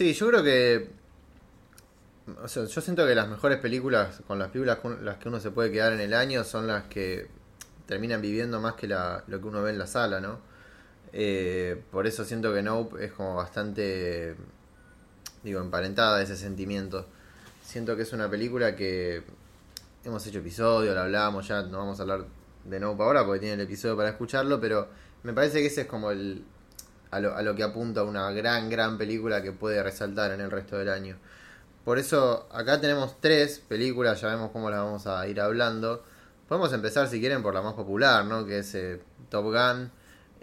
Sí, yo creo que. O sea, yo siento que las mejores películas, con las películas con las que uno se puede quedar en el año, son las que terminan viviendo más que la, lo que uno ve en la sala, ¿no? Eh, por eso siento que Nope es como bastante. Digo, emparentada ese sentimiento. Siento que es una película que. Hemos hecho episodio, la hablamos, ya no vamos a hablar de Nope ahora porque tiene el episodio para escucharlo, pero me parece que ese es como el. A lo, que apunta una gran, gran película que puede resaltar en el resto del año. Por eso acá tenemos tres películas, ya vemos cómo las vamos a ir hablando. Podemos empezar si quieren por la más popular, ¿no? Que es eh, Top Gun.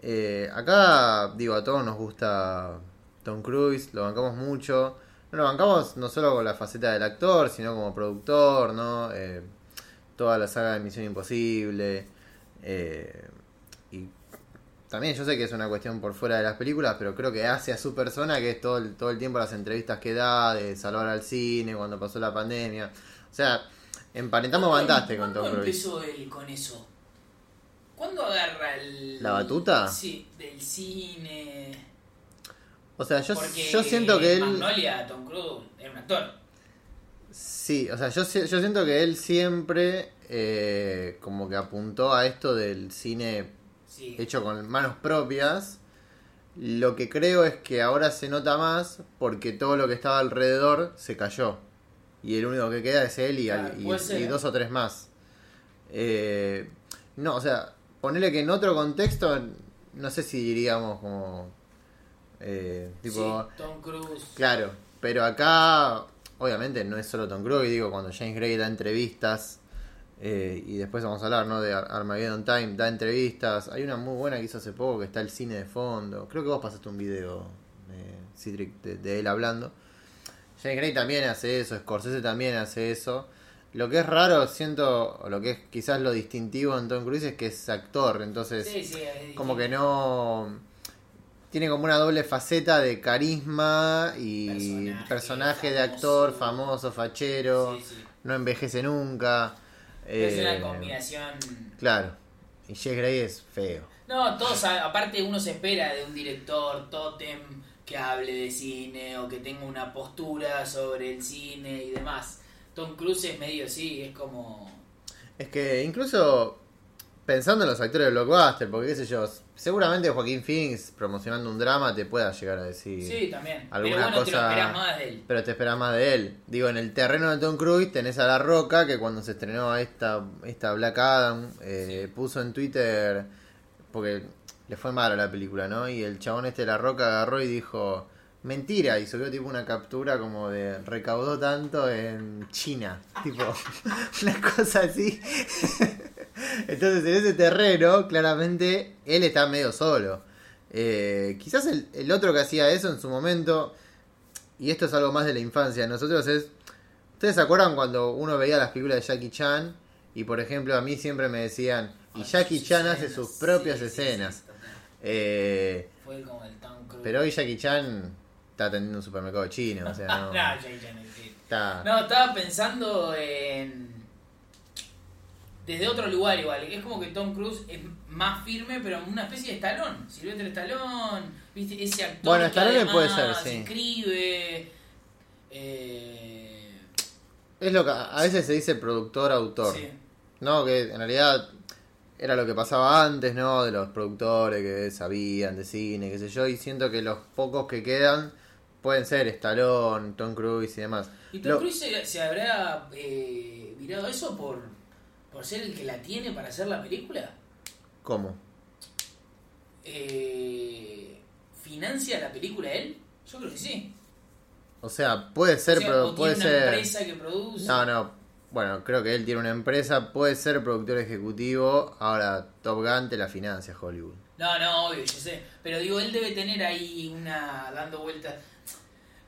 Eh, acá, digo, a todos nos gusta Tom Cruise, lo bancamos mucho. No lo bancamos no solo con la faceta del actor, sino como productor, ¿no? Eh, toda la saga de Misión Imposible. También yo sé que es una cuestión por fuera de las películas, pero creo que hace a su persona, que es todo el, todo el tiempo las entrevistas que da, de salvar al cine, cuando pasó la pandemia. O sea, emparentamos bastante con Tom ¿Cuándo Cruise. empezó él con eso? ¿Cuándo agarra el... ¿La batuta? Sí, del cine... O sea, yo, Porque yo siento que él... Magnolia, Tom Cruise, era un actor. Sí, o sea, yo siento que él siempre eh, como que apuntó a esto del cine Sí. hecho con manos propias. Lo que creo es que ahora se nota más porque todo lo que estaba alrededor se cayó. Y el único que queda es él y, ¿eh? dos o tres más. Eh, no, o sea, ponerle que en otro contexto, no sé si diríamos como... eh, tipo, Sí, Tom Cruise. Claro, pero acá, obviamente, no es solo Tom Cruise, digo, cuando James Gray da entrevistas, eh, y después vamos a hablar, ¿no? De Ar- Armageddon Time, da entrevistas. Hay una muy buena que hizo hace poco, que está el cine de fondo. Creo que vos pasaste un video de, Citric, de, de él hablando. James Gray también hace eso, Scorsese también hace eso. Lo que es raro, siento, o lo que es quizás lo distintivo en Tom Cruise es que es actor, entonces Sí, sí, es como que no tiene como una doble faceta de carisma y Personaje, personaje, de actor famoso, fachero, sí. no envejece nunca. Es eh, una combinación... Claro. Y Jess Grey es feo. No, todos, aparte uno se espera de un director totem que hable de cine o que tenga una postura sobre el cine y demás. Tom Cruise es medio así, es como... Es que incluso pensando en los actores de blockbuster, porque qué sé yo, seguramente Joaquín Phoenix promocionando un drama te pueda llegar a decir. Sí, también. alguna Pero bueno, te lo cosa- más de él. Pero te esperas más de él. Digo, en el terreno de Tom Cruise tenés a La Roca, que cuando se estrenó esta, esta Black Adam, eh, puso en Twitter, porque le fue mal a la película, ¿no? Y el chabón este de La Roca agarró y dijo, mentira, y subió tipo una captura como de recaudó tanto en China. Tipo, una cosa así. Entonces en ese terreno, claramente, él está medio solo. Eh, quizás el, el otro que hacía eso en su momento y esto es algo más de la infancia de nosotros, es... ¿Ustedes se acuerdan cuando uno veía las películas de Jackie Chan? Y por ejemplo a mí siempre me decían, y Jackie Chan hace sus propias Sí, sí, sí, escenas. Eh, Fue como el Tom Cruise. pero hoy Jackie Chan está atendiendo un supermercado chino, o sea, no... no, Jackie Chan es sí. está- No, estaba pensando en. Desde otro lugar igual. Es como que Tom Cruise es más firme, pero una especie de estalón. Silvestre Estalón, ¿viste? Ese actor Bueno, que además puede ser, sí. escribe. Eh, Es lo que a veces se dice productor-autor. sí. No, que en realidad era lo que pasaba antes, ¿no? De los productores que sabían de cine, qué sé yo, y siento que los pocos que quedan pueden ser Stallone, Tom Cruise y demás. ¿Y Tom Lo- Cruise se, se habrá eh, mirado eso por, por ser el que la tiene para hacer la película? ¿Cómo? Eh, ¿Financia la película él? Yo creo que sí. O sea, puede ser, O sea, pero puede tiene una ser... empresa que produce. No, no. Bueno, creo que él tiene una empresa, puede ser productor ejecutivo. Ahora, Top Gun te la financia Hollywood. No, no, obvio, yo sé. Pero digo, él debe tener ahí una. dando vueltas.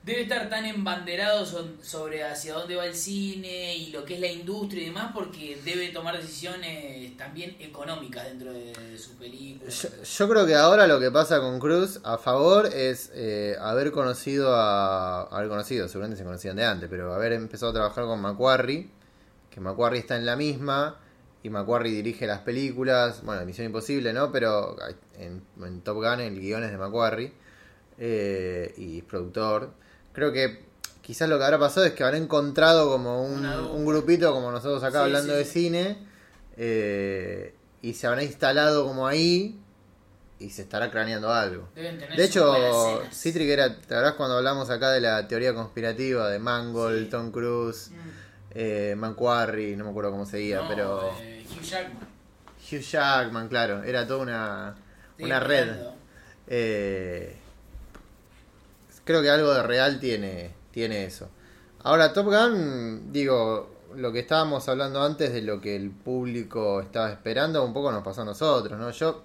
Debe estar tan embanderado sobre hacia dónde va el cine y lo que es la industria y demás, porque debe tomar decisiones también económicas dentro de, su película. Yo, creo que ahora lo que pasa con Cruz a favor es eh, haber conocido a. haber conocido, seguramente se conocían de antes, pero haber empezado a trabajar con Macquarie, que Macquarie está en la misma, y Macquarie dirige las películas, bueno, Misión Imposible, ¿no? Pero en, en Top Gun el guion es de Macquarie, eh, y es productor. Creo que quizás lo que habrá pasado es que habrá encontrado como un, grupito como nosotros acá Sí, hablando sí, de cine eh, y se habrá instalado como ahí y se estará craneando algo. Deben tener De hecho. Citric era, ¿te acordás cuando hablamos acá de la teoría conspirativa de Mangold, Sí. Tom Cruise, Mm. eh, no me acuerdo cómo seguía, No, pero eh, Hugh Jackman. Hugh Jackman, claro, era toda una, una red. Eh, creo que algo de real tiene, tiene eso. Ahora, Top Gun, digo, lo que estábamos hablando antes de lo que el público estaba esperando, un poco nos pasó a nosotros, ¿no? Yo,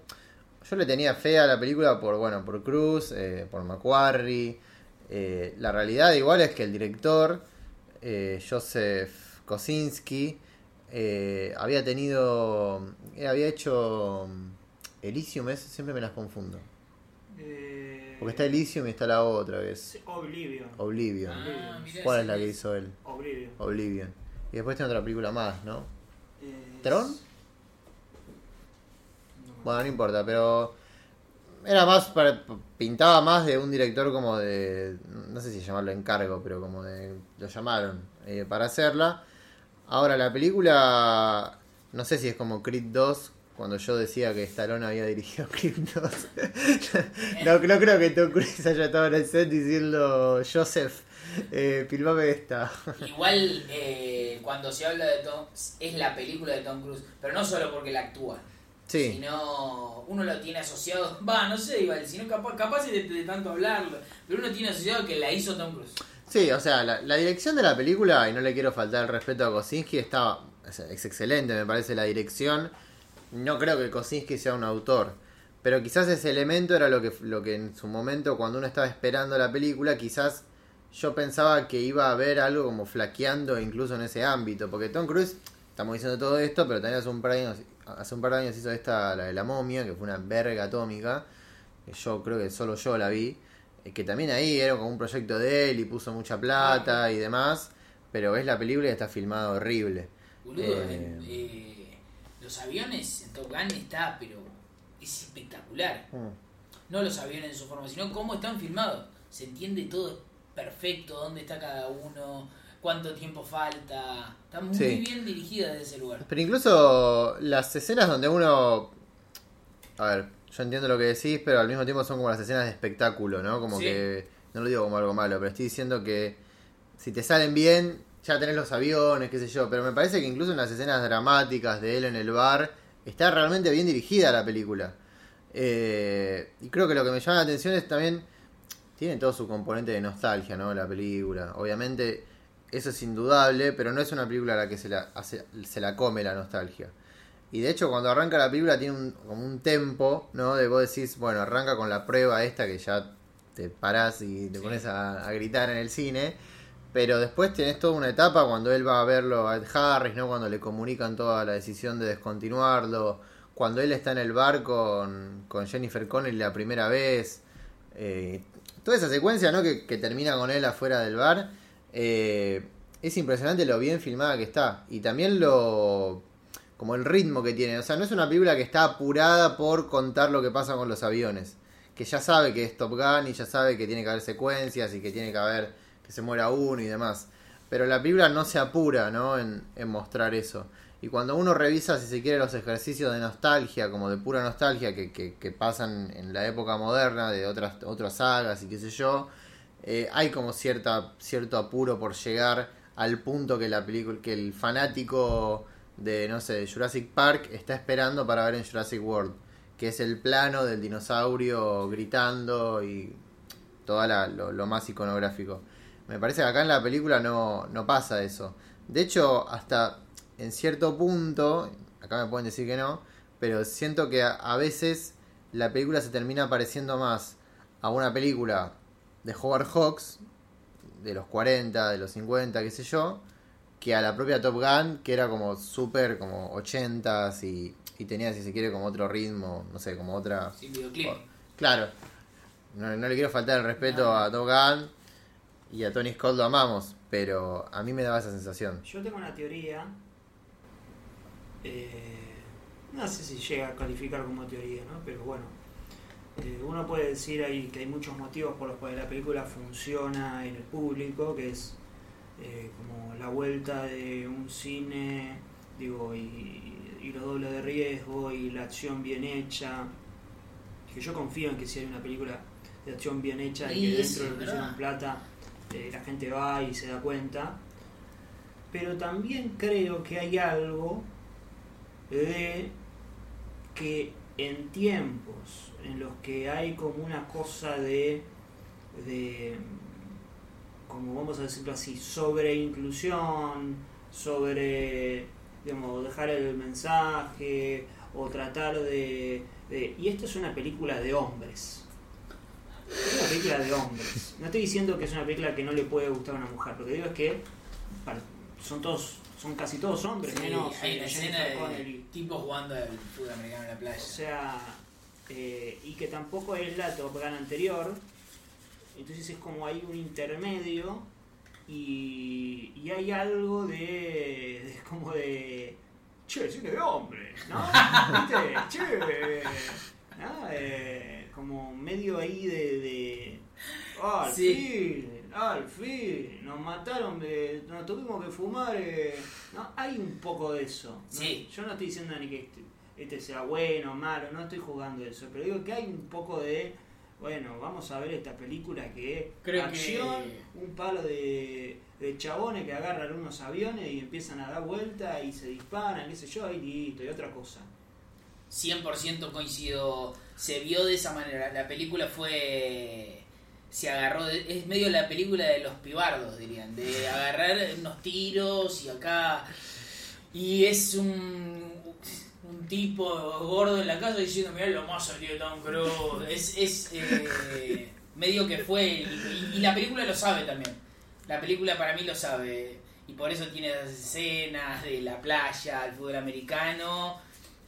yo le tenía fe a la película por, bueno, por Cruz, eh, por Macquarie. Eh, la realidad igual es que el director, eh, Joseph Kosinski, eh, había tenido, eh, había hecho mm, Elysium, es- siempre me las confundo. Eh, Porque está Elysium y está la otra que es Oblivion. Oblivion. Ah, ¿Cuál es la que es. hizo él? Oblivion. Oblivion. Y después tiene otra película más, ¿no? Eh, ¿Tron? no Bueno, no importa, pero era más para, pintaba más de un director como de no sé si llamarlo encargo, pero como de lo llamaron eh, para hacerla. Ahora la película no sé si es como Creed 2 cuando yo decía que Stallone había dirigido Creed 2. no, no creo que Tom Cruise haya estado en el set diciendo Joseph, eh, filmame esta. Igual eh, cuando se habla de Tom, es la película de Tom Cruise, pero no solo porque la actúa, Sí. sino uno lo tiene asociado, va, no sé, igual, sino capaz, capaz de, de tanto hablarlo, pero uno tiene asociado que la hizo Tom Cruise. Sí, o sea, la, la dirección de la película, y no le quiero faltar el respeto a Kosinski, estaba, es, es excelente, me parece la dirección. No creo que Kosinski sea un autor, pero quizás ese elemento era lo que, lo que en su momento, cuando uno estaba esperando la película, quizás yo pensaba que iba a haber algo como flaqueando incluso en ese ámbito, porque Tom Cruise, estamos diciendo todo esto, pero también hace un par de años, hace un par de años hizo esta, la de la momia, que fue una verga atómica, que yo creo que solo yo la vi, eh, que también ahí era como un proyecto de él y puso mucha plata y demás, pero ves la película y está filmado horrible. Boludo, Eh, eh, los aviones en Top Gun está, pero es espectacular. Mm. No los aviones en su forma, sino cómo están filmados. Se entiende todo perfecto, dónde está cada uno, cuánto tiempo falta. Está muy Sí. bien dirigida desde ese lugar. Pero incluso las escenas donde uno... A ver, yo entiendo lo que decís, pero al mismo tiempo son como las escenas de espectáculo, ¿no? Como Sí. que... No lo digo como algo malo, pero estoy diciendo que si te salen bien, ya tenés los aviones, qué sé yo. Pero me parece que incluso en las escenas dramáticas de él en el bar, está realmente bien dirigida la película. Eh, y creo que lo que me llama la atención es también... Tiene todo su componente de nostalgia, ¿no? La película. Obviamente, eso es indudable, pero no es una película a la que se la, hace- se la come la nostalgia. Y de hecho, cuando arranca la película, tiene un, como un tempo, ¿no? De vos decís, bueno, arranca con la prueba esta que ya te parás y te Sí. pones a, a gritar en el cine. Pero después tenés toda una etapa cuando él va a verlo a Ed Harris, ¿no? Cuando le comunican toda la decisión de descontinuarlo. Cuando él está en el bar con, con Jennifer Connelly la primera vez. Eh, toda esa secuencia, ¿no? Que, que termina con él afuera del bar. eh, es impresionante lo bien filmada que está. Y también lo. como el ritmo que tiene. O sea, no es una película que está apurada por contar lo que pasa con los aviones. Que ya sabe que es Top Gun y ya sabe que tiene que haber secuencias y que tiene que haber. Que se muera uno y demás. Pero la película no se apura, ¿no? En, mostrar eso. Y cuando uno revisa, si se quiere, los ejercicios de nostalgia, como de pura nostalgia, que, pasan en la época moderna, de otras, otras sagas y qué sé yo, eh, hay como cierta, cierto apuro por llegar al punto que la que el fanático de, no sé, de Jurassic Park está esperando para ver en Jurassic World, que es el plano del dinosaurio gritando y todo lo más iconográfico. Me parece que acá en la película no, no pasa eso. De hecho, hasta en cierto punto, acá me pueden decir que no, pero siento que a, veces la película se termina pareciendo más a una película de Howard Hawks, de los 40, de los 50, qué sé yo, que a la propia Top Gun, que era como súper como 80s y, y tenía, si se quiere, como otro ritmo, no sé, como otra... Sin videoclip. Claro, no, no le quiero faltar el respeto No. a Top Gun y a Tony Scott lo amamos, pero a mí me daba esa sensación. Yo tengo una teoría. eh, no sé si llega a calificar como teoría, ¿no? Pero bueno. Eh, uno puede decir ahí que hay muchos motivos por los cuales la película funciona en el público, que es eh, como la vuelta de un cine, digo, y, y lo doble de riesgo y la acción bien hecha. Que yo confío en que si hay una película de acción bien hecha y que dentro sí, de lo que ¿verdad? hicieron plata, eh, la gente va y se da cuenta. Pero también creo que hay algo de que en tiempos en los que hay como una cosa de, de como vamos a decirlo así, sobre inclusión, sobre digamos, dejar el mensaje o tratar de, de- Y esto es una película de hombres. Es una película de hombres. No estoy diciendo que es una película que no le puede gustar a una mujer. Lo que digo es que son todos, son casi todos hombres, Sí, menos hay eh, una Jennifer escena de tipos jugando al fútbol americano en la playa. O sea, eh, y que tampoco es la Top Gun anterior. Entonces es como hay un intermedio y, y hay algo de, de como de... Che, cine de hombre, ¿no? ¿Viste? Che, ¿no? Eh, como medio ahí de... de "Ah, al Sí. fin, al fin, nos mataron, de, nos tuvimos que fumar. eh". No, hay un poco de eso. ¿no? Sí. Yo no estoy diciendo ni que este, este sea bueno o malo, no estoy jugando eso, pero digo que hay un poco de, bueno, vamos a ver esta película que es Creo acción, que- un palo de, de chabones que agarran unos aviones y empiezan a dar vuelta y se disparan, qué sé yo, y listo, y otra cosa. 100% coincido. Se vio de esa manera. La película fue. Se agarró. de- es medio la película de los pibardos, dirían. De agarrar unos tiros y acá. Y es un. Un tipo gordo en la casa diciendo: Mirá lo más salió Tom Cruise. Es. es eh, medio que fue. Y, y la película lo sabe también. La película para mí lo sabe. Y por eso tiene esas escenas de la playa, el fútbol americano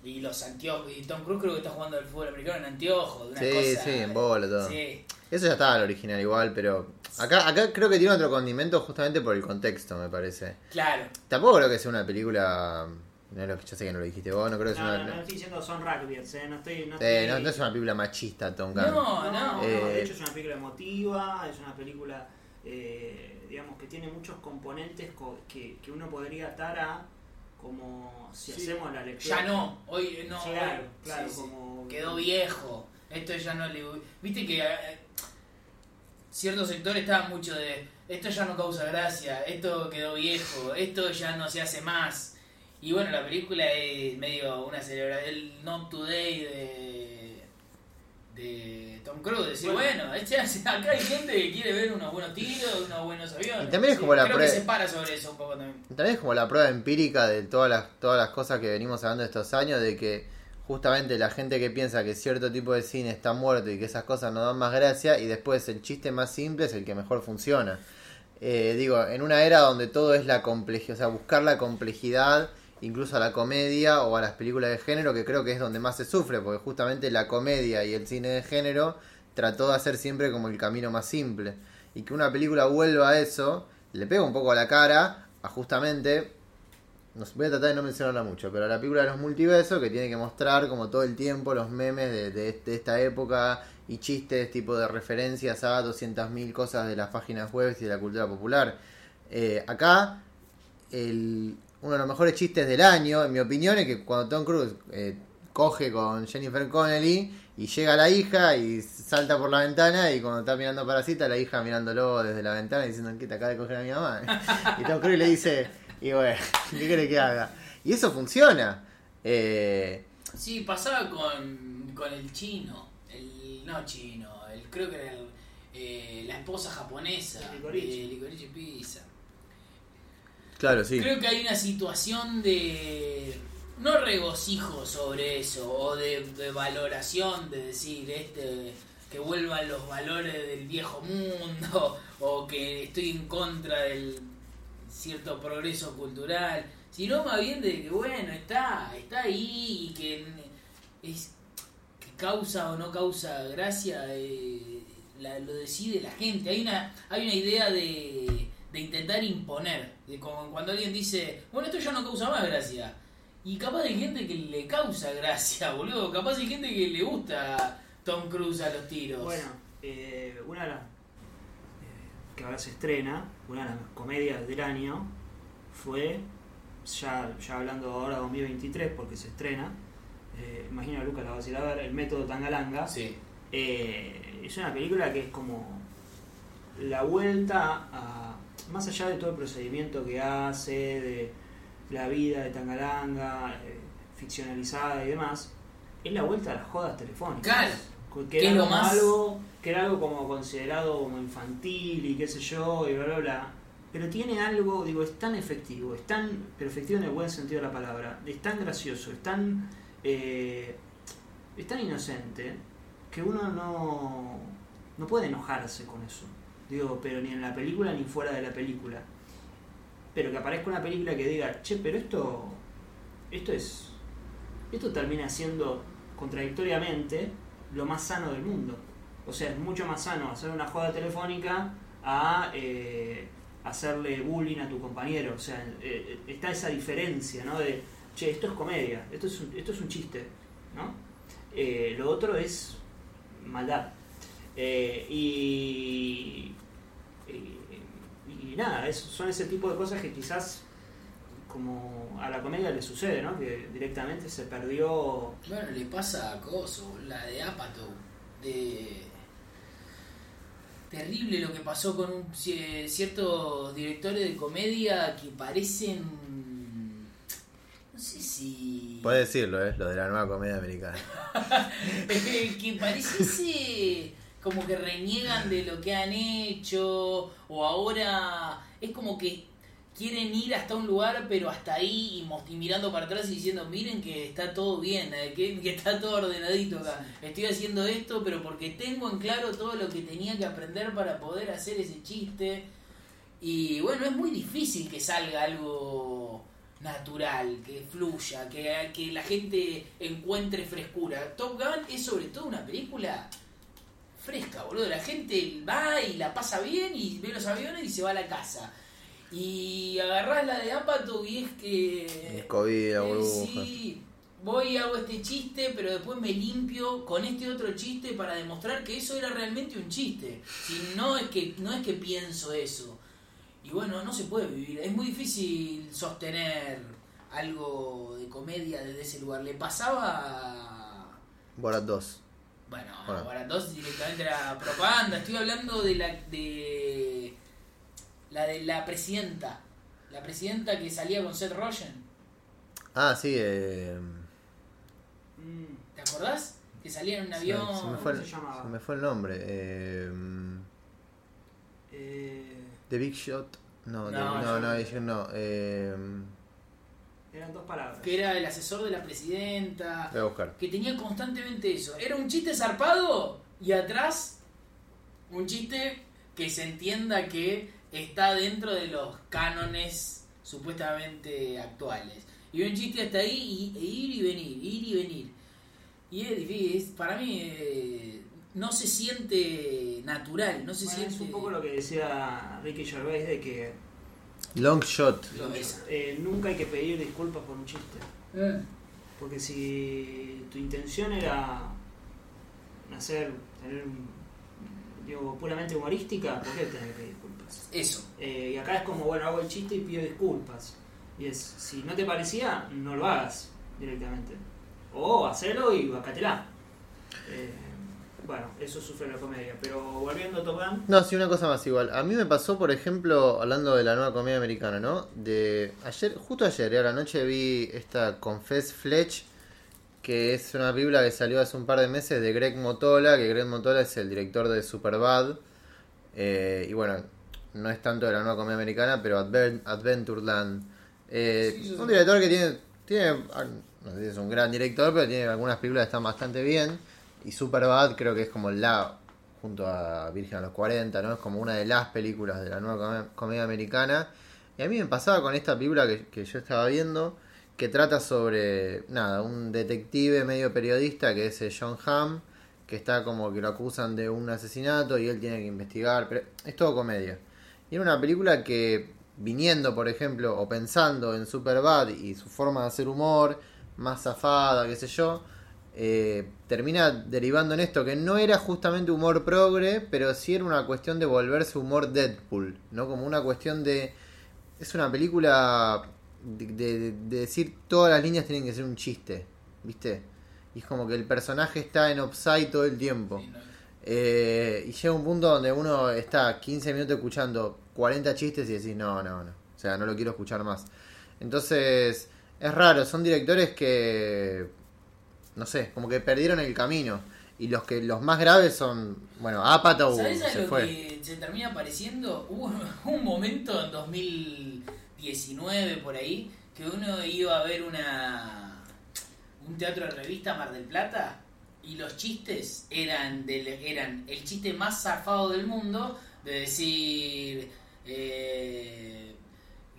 y los anteojos. Y Tom Cruise creo que está jugando al fútbol americano en anteojos. de Una Sí, cosa, sí, en bola, todo. Sí, Eso ya estaba el original igual, pero acá, acá creo que tiene otro condimento justamente por el contexto, me parece. claro. Tampoco creo que sea una película... No lo yo sé que no lo dijiste vos, no creo que sea No, una... no, no estoy diciendo son rugbyers, ¿eh? no estoy... No, Eh, estoy- no, no es una película machista, Tom Gunn. No, No, no. no, Eh, de hecho es una película emotiva, es una película, eh, digamos, que tiene muchos componentes co- que, que uno podría atar a como si Sí. hacemos la lectura. Ya no, hoy no. Claro, hoy- claro, sí, sí. como... Quedó viejo. Esto ya no le. Viste que. eh, ciertos sectores estaban mucho de. Esto ya no causa gracia. Esto quedó viejo. Esto ya no se hace más. Y bueno, la película es medio una celebración. El Not Today de. De Tom Cruise. Decir, Bueno. bueno, este- acá hay gente que quiere ver unos buenos tiros, unos buenos aviones. Y también es como la Creo que prue- se para sobre eso un poco también. También es como la prueba empírica de todas las, todas las cosas que venimos hablando estos años, de que justamente la gente que piensa que cierto tipo de cine está muerto y que esas cosas no dan más gracia, y después el chiste más simple es el que mejor funciona. Eh, digo, en una era donde todo es la complejidad, o sea, buscar la complejidad, incluso a la comedia o a las películas de género, que creo que es donde más se sufre, porque justamente la comedia y el cine de género trató de hacer siempre como el camino más simple. Y que una película vuelva a eso, le pega un poco a la cara, a justamente, no sé, voy a tratar de no mencionarla mucho, pero la película de los multiversos, que tiene que mostrar como todo el tiempo los memes de, de esta época y chistes, tipo de referencias a 200.000 cosas de las páginas web y de la cultura popular. Eh, acá, el, uno de los mejores chistes del año, en mi opinión, es que cuando Tom Cruise eh, coge con Jennifer Connelly y llega la hija y salta por la ventana y cuando está mirando para cita, la hija mirándolo desde la ventana diciendo que te acaba de coger a mi mamá. Y Tom Cruise le dice, y bueno, ¿qué quiere que haga? Y eso funciona. Eh, Sí, pasaba con, con el chino, el no chino, el creo que era el, eh, la esposa japonesa El Licorice. Licorice Pizza. Claro, sí. Creo que hay una situación de no regocijo sobre eso o de, de valoración de decir este que vuelvan los valores del viejo mundo o que estoy en contra del cierto progreso cultural, sino más bien de que bueno, está, está ahí y que es que causa o no causa gracia eh, la- lo decide la gente. Hay una hay una idea de, de intentar imponer, de como cuando alguien dice, bueno, esto ya no causa más gracia. Y capaz hay gente que le causa gracia, boludo. Capaz hay gente que le gusta Tom Cruise a los tiros. Bueno, eh, una de las eh, que ahora se estrena, una de las comedias del año, fue, ya, ya hablando ahora 2023 porque se estrena, eh, imagino a Lucas la va a ir a ver, El Método Tangalanga. Sí. Es una película que es como la vuelta a, más allá de todo el procedimiento que hace, de la vida de Tangalanga, eh, ficcionalizada y demás, es la vuelta a las jodas telefónicas. Claro. Que era, lo más- algo, que era algo como considerado como infantil y qué sé yo, y bla, bla, bla. Pero tiene algo, digo, es tan efectivo, es tan, pero efectivo en el buen sentido de la palabra, es tan gracioso, es tan, eh, es tan inocente, que uno no, no puede enojarse con eso. Digo, pero ni en la película ni fuera de la película. Pero que aparezca una película que diga, che, pero esto, esto es, esto termina siendo contradictoriamente lo más sano del mundo. O sea, es mucho más sano hacer una joda telefónica a eh, hacerle bullying a tu compañero. O sea, eh, está esa diferencia, ¿no? De, che, esto es comedia, esto es un, esto es un chiste, ¿no? Eh, lo otro es maldad. Eh, y, y, nada, es- son ese tipo de cosas que quizás como a la comedia le sucede, ¿no? Que directamente se perdió Bueno, le pasa a Coso, la de Apatow. De... Terrible lo que pasó con un, ci- ciertos directores de comedia que parecen. No sé si. Puedes decirlo, ¿eh? Lo de la nueva comedia americana. que pareciese como que reniegan de lo que han hecho o ahora es como que quieren ir hasta un lugar pero hasta ahí y, mirando para atrás y diciendo miren que está todo bien eh, que, que está todo ordenadito acá. Estoy haciendo esto pero porque tengo en claro todo lo que tenía que aprender para poder hacer ese chiste y bueno es muy difícil que salga algo natural, que fluya, que, que la gente encuentre frescura. Top Gun es sobre todo una película fresca, boludo. La gente va y la pasa bien y ve los aviones y se va a la casa. Y agarrás la de Apatow y es que... El COVID, la eh, burbuja. sí, voy y hago este chiste, pero después me limpio con este otro chiste para demostrar que eso era realmente un chiste. Si no es que, no es que pienso eso. Y bueno, no se puede vivir. Es muy difícil sostener algo de comedia desde ese lugar. Le pasaba a- Borat 2. Bueno, Bueno. para dos directamente era propaganda. Estoy hablando de la de la de la presidenta. La presidenta que salía con Seth Rogen. Ah, sí, eh, mm, ¿Te acordás? Que salía en un avión. se me ¿cómo fue el, se llamaba? se me fue el nombre. Eh, eh, The Big Shot. No, No, The- no, no, Big Shot no. Eh, eran dos palabras. Que era el asesor de la presidenta. voy a buscar. Que tenía constantemente eso. Era un chiste zarpado y atrás un chiste que se entienda que está dentro de los cánones supuestamente actuales. Y un chiste hasta ahí y, e ir y venir, ir y venir. Y es difícil, para mí eh, no se siente natural, no se Bueno, siente... es un poco lo que decía Ricky Gervais de que Long Shot. Eh, nunca hay que pedir disculpas por un chiste. Eh, Porque si tu intención era hacer, tener un, digo, puramente humorística, ¿por qué tenés que pedir disculpas? Eso. Eh, y acá es como, bueno, hago el chiste y pido disculpas. Y es, si no te parecía, no lo hagas directamente. O hacelo y bacatela. Eh, bueno, eso sufre la comedia. Pero volviendo a Top Gun, No, sí, una cosa más igual. A mí me pasó, por ejemplo, hablando de la nueva comedia americana, ¿no? De ayer, justo ayer, eh, a la noche vi esta Confess Fletch, que es una película que salió hace un par de meses de Greg Motola, que Greg Motola es el director de Superbad. Eh, y bueno, no es tanto de la nueva comedia americana, pero Adven- Adventureland. Eh, Sí, sí, sí. un director que tiene, tiene, ah, no sé si es un gran director, pero tiene algunas películas que están bastante bien. Y Superbad creo que es como la, junto a Virgen a los 40, ¿no? Es como una de las películas de la nueva come- comedia americana. Y a mí me pasaba con esta película que, que yo estaba viendo, que trata sobre, nada, un detective medio periodista que es eh, John Hamm, que está como que lo acusan de un asesinato y él tiene que investigar, pero es todo comedia. Y era una película que, viniendo, por ejemplo, o pensando en Superbad y su forma de hacer humor, más zafada, qué sé yo, eh, termina derivando en esto, que no era justamente humor progre, pero sí era una cuestión de volverse humor Deadpool, ¿no? Como una cuestión de... Es una película de, de- de decir todas las líneas tienen que ser un chiste, ¿viste? Y es como que el personaje está en upside todo el tiempo. Eh, y llega un punto donde uno está 15 minutos escuchando 40 chistes y decís, no, no, no. O sea, no lo quiero escuchar más. Entonces, es raro, son directores que, no sé, como que perdieron el camino. Y los que los más graves son, bueno, Apatow ¿Sabes a se lo fue. que se termina apareciendo? Hubo un momento en 2019 por ahí que uno iba a ver una un teatro de revista Mar del Plata y los chistes eran del, eran el chiste más zafado del mundo de decir eh,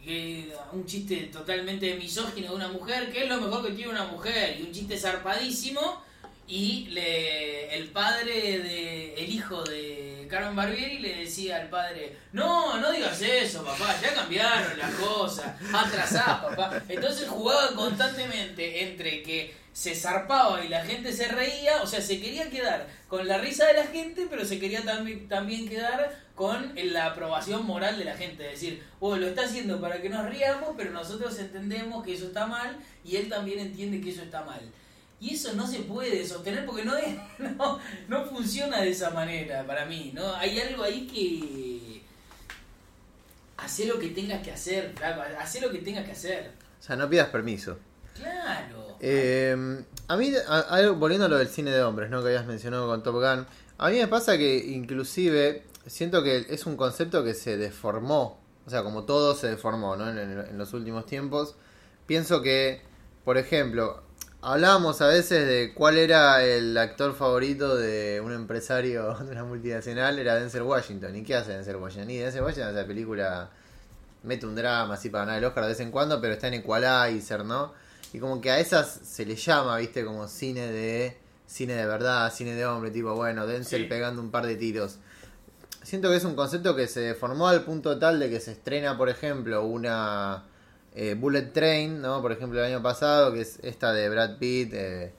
que un chiste totalmente misógino de una mujer que es lo mejor que tiene una mujer y un chiste zarpadísimo y le, el padre de el hijo de Carmen Barbieri le decía al padre no no digas eso papá ya cambiaron las cosas atrasás papá entonces jugaba constantemente entre que se zarpaba y la gente se reía o sea se quería quedar con la risa de la gente pero se quería también también quedar con la aprobación moral de la gente es decir oh lo está haciendo para que nos riamos pero nosotros entendemos que eso está mal y él también entiende que eso está mal y eso no se puede sostener porque no, es, no, no funciona de esa manera para mí, ¿no? Hay algo ahí que... Hacer lo que tengas que hacer, flaco, hacer lo que tengas que hacer. O sea, no pidas permiso. Claro. Eh, a mí, a- a- volviendo a lo del cine de hombres, ¿no? Que habías mencionado con Top Gun. A mí me pasa que inclusive siento que es un concepto que se deformó. O sea, como todo se deformó, ¿no? En, en- en los últimos tiempos. Pienso que, por ejemplo, hablábamos a veces de cuál era el actor favorito de un empresario de una multinacional. Era Denzel Washington. ¿Y qué hace Denzel Washington? Y Denzel Washington hace la película... Mete un drama así para ganar el Oscar de vez en cuando, pero está en Equalizer, ¿no? Y como que a esas se le llama, viste, como cine de cine de verdad, cine de hombre, tipo, bueno, Denzel Sí. pegando un par de tiros. Siento que es un concepto que se deformó al punto tal de que se estrena, por ejemplo, una eh, Bullet Train, ¿no? Por ejemplo, el año pasado, que es esta de Brad Pitt eh,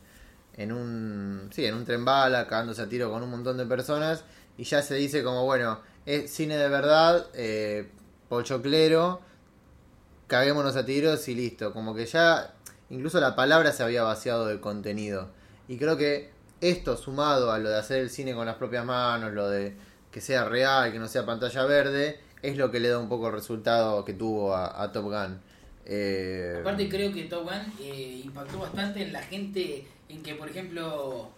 en un sí, en un tren bala, cagándose a tiro con un montón de personas y ya se dice como, bueno, es cine de verdad, eh, pochoclero, caguémonos a tiros y listo. Como que ya incluso la palabra se había vaciado de contenido. Y creo que esto sumado a lo de hacer el cine con las propias manos, lo de que sea real, que no sea pantalla verde, es lo que le da un poco el resultado que tuvo a, a Top Gun. Eh, Aparte creo que Top Gun eh, impactó bastante en la gente, en que por ejemplo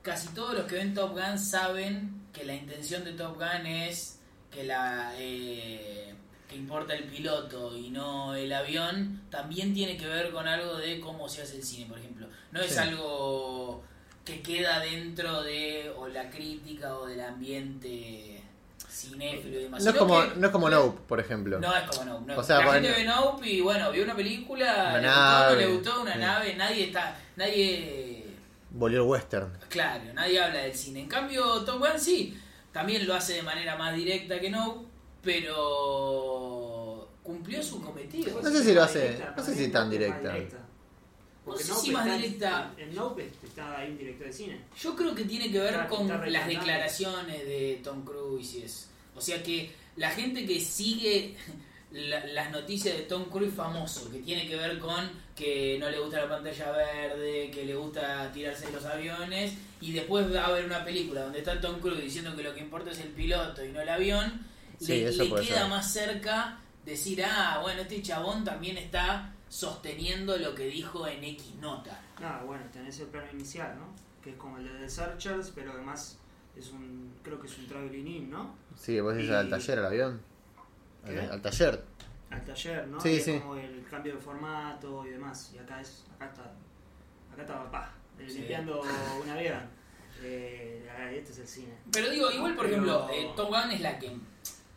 casi todos los que ven Top Gun saben que la intención de Top Gun es que la eh, que importa el piloto y no el avión, también tiene que ver con algo de cómo se hace el cine, por ejemplo. No es Sí. algo que queda dentro de o la crítica o del ambiente cinéfilo y demás. no, es como, que- no es como Nope, por ejemplo. no es como Nope. no. O sea, la bueno. gente ve Nope y bueno, vio una película, Una le nave, gustó, no le gustó, una sí. nave, nadie está, nadie, Volvió el western. claro, nadie habla del cine. En cambio, Top Gun sí, también lo hace de manera más directa que Nope, pero cumplió su cometido. No sé si lo hace- Directa, no sé si es tan directa. No sé Nope si más está- directa. En, en Nope está ahí un director de cine. Yo creo que tiene que ver Está- con está las declaraciones de Tom Cruise y eso. O sea que la gente que sigue la- las noticias de Tom Cruise famoso, que tiene que ver con que no le gusta la pantalla verde, que le gusta tirarse en los aviones, y después va a ver una película donde está Tom Cruise diciendo que lo que importa es el piloto y no el avión, Sí, le, eso le puede queda ser. más cerca decir, ah, bueno, este chabón también está sosteniendo lo que dijo en X nota. Ah, bueno, tenés el plano inicial, ¿no? Que es como el de The Searchers, pero además es un, creo que es un traveling in, ¿no? Sí, vos dices Y- al taller, al avión. Al, al taller. Al taller, ¿no? Sí, Y es sí. como el cambio de formato y demás. Y acá es, acá está, acá está papá, eh, Sí. limpiando un avión. Eh, ah, este es el cine. Pero digo, igual por Pero- ejemplo, eh, Top Gun es la que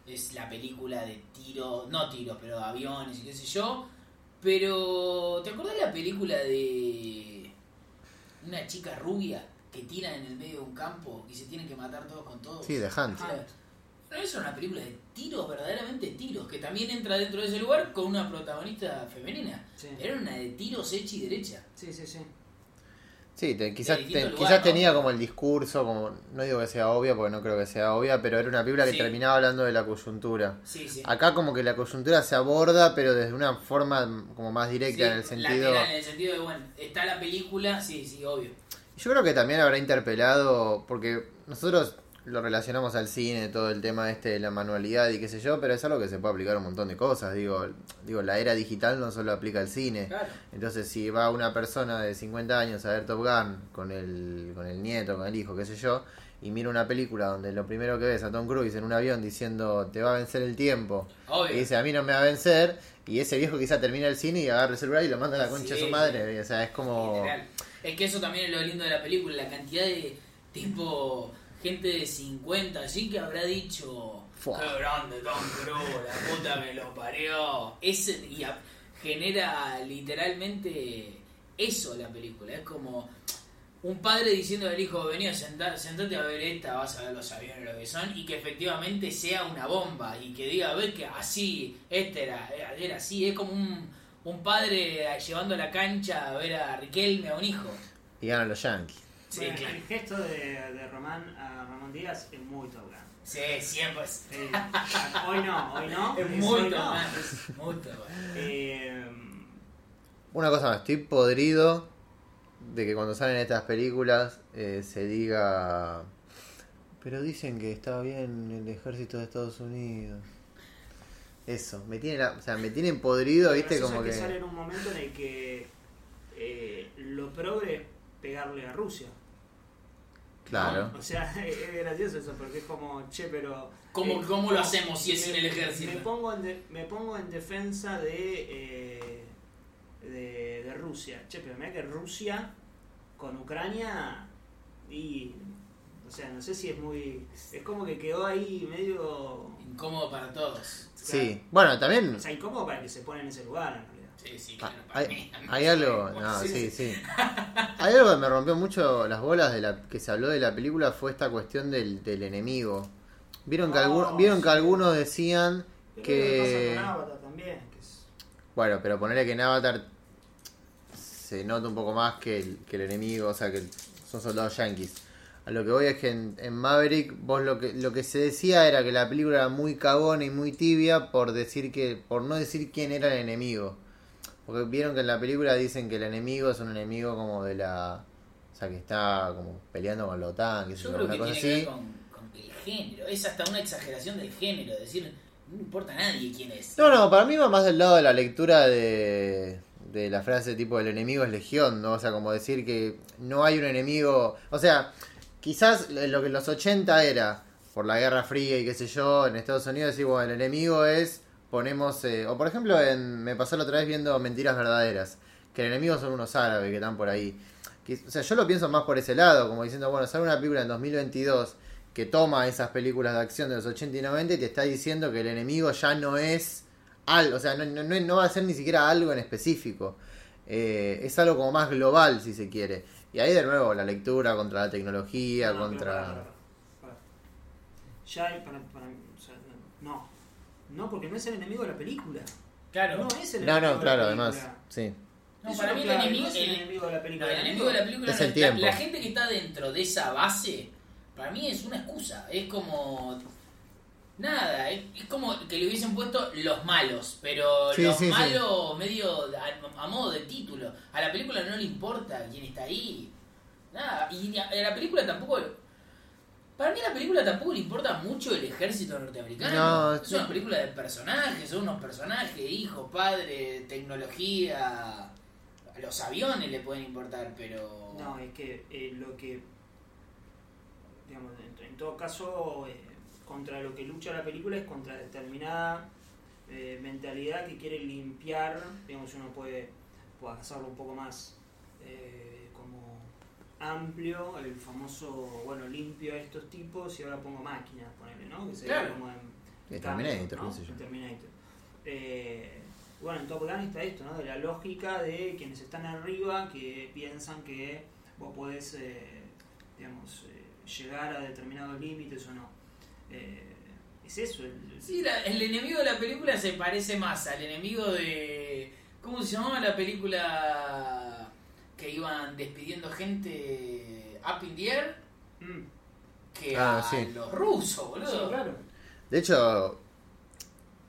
es la película de tiro, no tiros, pero aviones y qué sé yo. Pero, ¿te acordás de la película de una chica rubia que tiran en el medio de un campo y se tienen que matar todos con todos? Sí, de Hunt. Pero eso es una película de tiros, verdaderamente tiros, que también entra dentro de ese lugar con una protagonista femenina. Sí, Era una de tiros hecha y derecha. sí, sí. sí. Sí, te- quizás, te- lugar, quizás ¿no? tenía como el discurso, como no digo que sea obvia porque no creo que sea obvia, pero era una película que Sí. terminaba hablando de la coyuntura. Sí, sí. Acá como que la coyuntura se aborda, pero desde una forma como más directa en el sentido... lateral, en el sentido de, bueno, está la película, sí, sí, obvio. Yo creo que también habrá interpelado, porque nosotros lo relacionamos al cine, todo el tema este de la manualidad y qué sé yo, pero es algo que se puede aplicar a un montón de cosas. Digo, digo la era digital no solo aplica al cine. Claro. Entonces, si va una persona de 50 años a ver Top Gun con el, con el nieto, con el hijo, qué sé yo, y mira una película donde lo primero que ves a Tom Cruise en un avión diciendo te va a vencer el tiempo, Obvio. y dice a mí no me va a vencer, y ese viejo quizá termina el cine y agarra el celular y lo manda a la concha Sí, su madre. O sea, es como. Literal. Es que eso también es lo lindo de la película, la cantidad de tipo gente de 50 así que habrá dicho Fua. qué grande Tom Cruise, la puta me lo parió. Ese, y a- genera literalmente eso la película. Es como un padre diciendo al hijo, vení a sentar, sentate a ver esta, vas a ver los aviones lo que son, y que efectivamente sea una bomba, y que diga, ves que así, este era, era, era así, es como un, un padre llevando a la cancha a ver a Riquelme, a un hijo. Y ganan los Yankees. Sí, Bueno, claro. El gesto de, de Román a Ramón Díaz es muy Top Gun. Sí, siempre es, Eh, hoy no, hoy no. es muy no. es muy. Eh, Una cosa más, estoy podrido de que cuando salen estas películas eh, se diga. Pero dicen que está bien el ejército de Estados Unidos. Eso, me tiene la- o sea, me tienen podrido, viste, como es que. sale en un momento en el que eh, lo progre pegarle a Rusia. Claro. O sea, es gracioso eso, porque es como, che, pero... ¿Cómo- eh, cómo lo hacemos si es me- sin el ejército? Me pongo en, de- me pongo en defensa de, eh, de, de Rusia. Che, pero mira que Rusia con Ucrania y... O sea, no sé si es muy... Es como que quedó ahí medio... Incómodo para todos. Sí, bueno, también. O sea, incómodo para que se pone en ese lugar, en. Sí, sí, Ah, claro, para hay, mí. hay algo, no, Sí, sí. Hay algo que me rompió mucho las bolas de la que se habló de la película fue esta cuestión del, del enemigo. Vieron que, Oh, vieron que algunos decían Pero que... lo que pasa con Avatar también, que es... Bueno, pero ponerle que en Avatar se nota un poco más que el, que el enemigo, o sea, que son soldados yankees. A lo que voy es que en, en Maverick, vos lo que, lo que se decía era que la película era muy cagona y muy tibia por decir que, por no decir quién era el enemigo. Porque vieron que en la película dicen que el enemigo es un enemigo como de la. O sea, que está como peleando con la OTAN, que Yo creo una que cosa tiene que así. ver con, con el género. Es hasta una exageración del género. Decir, no importa a nadie quién es. No, no, para mí va más del lado de la lectura de, de la frase tipo el enemigo es legión, ¿no? O sea, como decir que no hay un enemigo... O sea, quizás lo que en los 80 era, por la Guerra Fría y qué sé yo, en Estados Unidos decir, bueno, el enemigo es, ponemos... eh, o por ejemplo, en, me pasó la otra vez viendo Mentiras Verdaderas, que el enemigo son unos árabes que están por ahí. Que- o sea, yo lo pienso más por ese lado, como diciendo, bueno, sale una película en 2022 que toma esas películas de acción de los 80 y 90 y te está diciendo que el enemigo ya no es algo, o sea, no, no, no- va a ser ni siquiera algo en específico. Eh, es algo como más global, si se quiere. Y ahí de nuevo, la lectura contra la tecnología, No, contra... Ya hay para, para o sea, no. No, porque no es el enemigo de la película. Claro. No es el No, enemigo no, de claro, la además, sí. No, para no, mí claro, el enemigo, no es el el- enemigo de la película. No, el enemigo de la película Es no el tiempo. La, gente que está dentro de esa base, para mí es una excusa. Es como. Nada, es, es como que le hubiesen puesto los malos, pero Sí, los sí, sí. malos medio a, a modo de título. A la película no le importa quién está ahí. Nada, y a, a la película tampoco. Para mí a la película tampoco le importa mucho el ejército norteamericano. No, es una película de personajes, son unos personajes, hijos, padres, tecnología. A los aviones le pueden importar, pero. No, es que eh, lo que. Digamos, en, en todo caso, eh, contra lo que lucha la película es contra determinada eh, mentalidad que quiere limpiar. Digamos, uno puede, puede hacerlo un poco más eh, amplio, el famoso, bueno, limpio a estos tipos y ahora pongo máquinas, ponele, ¿no? Que sería Claro. como en. Terminator, ¿no? Terminator. Eh, bueno, en Top Gun está esto, ¿no? De la lógica de quienes están arriba que piensan que vos podés, eh, digamos, eh, llegar a determinados límites o no. Eh, es eso. El, Sí, la- el enemigo de la película se parece más al enemigo de. ¿Cómo se llamaba la película que iban despidiendo gente up in the air Mm, que Ah, a sí. los rusos, boludo. sí, claro. De hecho,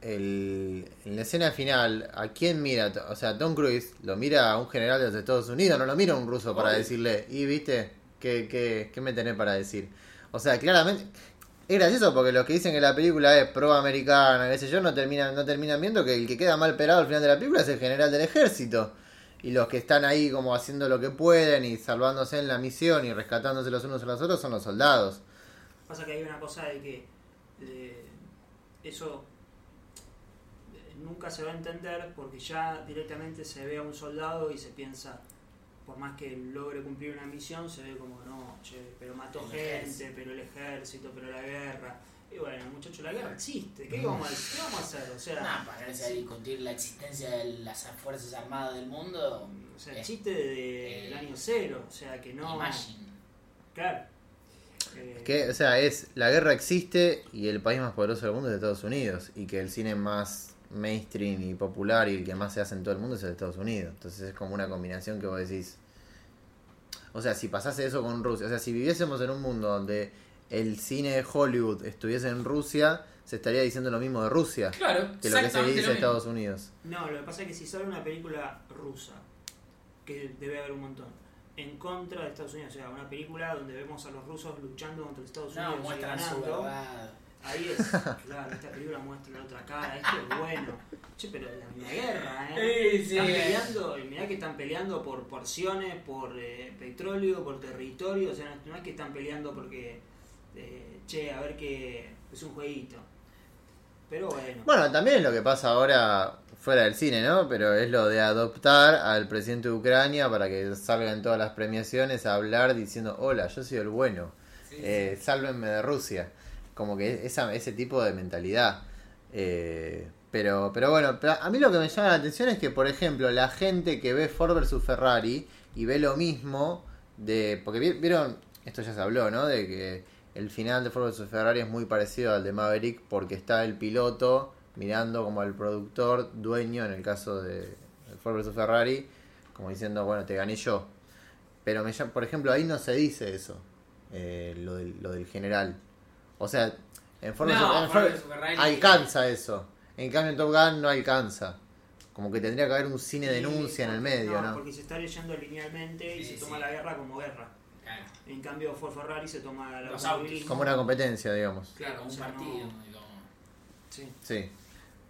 el- en la escena final, ¿a quién mira? O sea, Tom Cruise lo mira a un general de los Estados Unidos, no lo mira a un ruso para Obvio. decirle, y viste, ¿qué, qué, qué me tenés para decir? O sea, claramente, es gracioso porque los que dicen que la película es pro-americana, qué sé yo, no terminan, no terminan viendo que el que queda mal perado al final de la película es el general del ejército. Y los que están ahí como haciendo lo que pueden y salvándose en la misión y rescatándose los unos a los otros son los soldados. Pasa que hay una cosa de que eh, eso nunca se va a entender porque ya directamente se ve a un soldado y se piensa, por más que logre cumplir una misión, se ve como, no, che, pero mató El gente, ejército. pero el ejército, pero la guerra. Y bueno, muchacho, la guerra existe. ¿Qué vamos a, qué vamos a hacer? O sea, Nah, para a discutir la existencia de las Fuerzas Armadas del mundo, o sea, eh, chiste de- eh, año cero. O sea, que no... Imagine. Claro. Eh, Que, o sea, es la guerra existe y el país más poderoso del mundo es Estados Unidos y que el cine más mainstream y popular y el que más se hace en todo el mundo es el de Estados Unidos. Entonces es como una combinación que vos decís. O sea, si pasase eso con Rusia, o sea, si viviésemos en un mundo donde el cine de Hollywood estuviese en Rusia, se estaría diciendo lo mismo de Rusia Claro, que lo que se dice mismo. Estados Unidos. No, lo que pasa es que si sale una película rusa, que debe haber un montón, en contra de Estados Unidos, o sea, una película donde vemos a los rusos luchando contra Estados No, Unidos su ganando, verdad. ahí es, claro, esta película muestra la otra cara, esto es bueno. Che, pero es la misma guerra, ¿eh? Sí, sí. Están peleando, y mirá que están peleando por porciones, por eh, petróleo, por territorio, o sea, no, no es que están peleando porque, eh, che, a ver que es un jueguito. Pero bueno. Bueno, también es lo que pasa ahora fuera del cine, ¿no? Pero es lo de adoptar al presidente de Ucrania para que salga en todas las premiaciones a hablar diciendo, hola, yo soy el bueno, Sí, eh, sálvenme de Rusia. Como que esa, ese tipo de mentalidad. Eh, pero, pero bueno, a mí lo que me llama la atención es que, por ejemplo, la gente que ve Ford vs Ferrari y ve lo mismo de... Porque vi- vieron, esto ya se habló, ¿no? De que el final de Ford vs Ferrari es muy parecido al de Maverick porque está el piloto mirando como al productor, dueño en el caso de Ford vs Ferrari, como diciendo, bueno, te gané yo. Pero, me, llama- por ejemplo, ahí no se dice eso, eh, lo, del, lo del general. O sea, en Ford. No, vs Ferrari- alcanza eso. En cambio, en Top Gun no alcanza. Como que tendría que haber un cine denuncia en el medio, ¿no? Porque se está leyendo linealmente y Sí, se toma sí. la guerra como guerra. Claro, En cambio, Ford Ferrari se toma el Los. Como una competencia, digamos. claro, O un sea, partido. no-. Sí.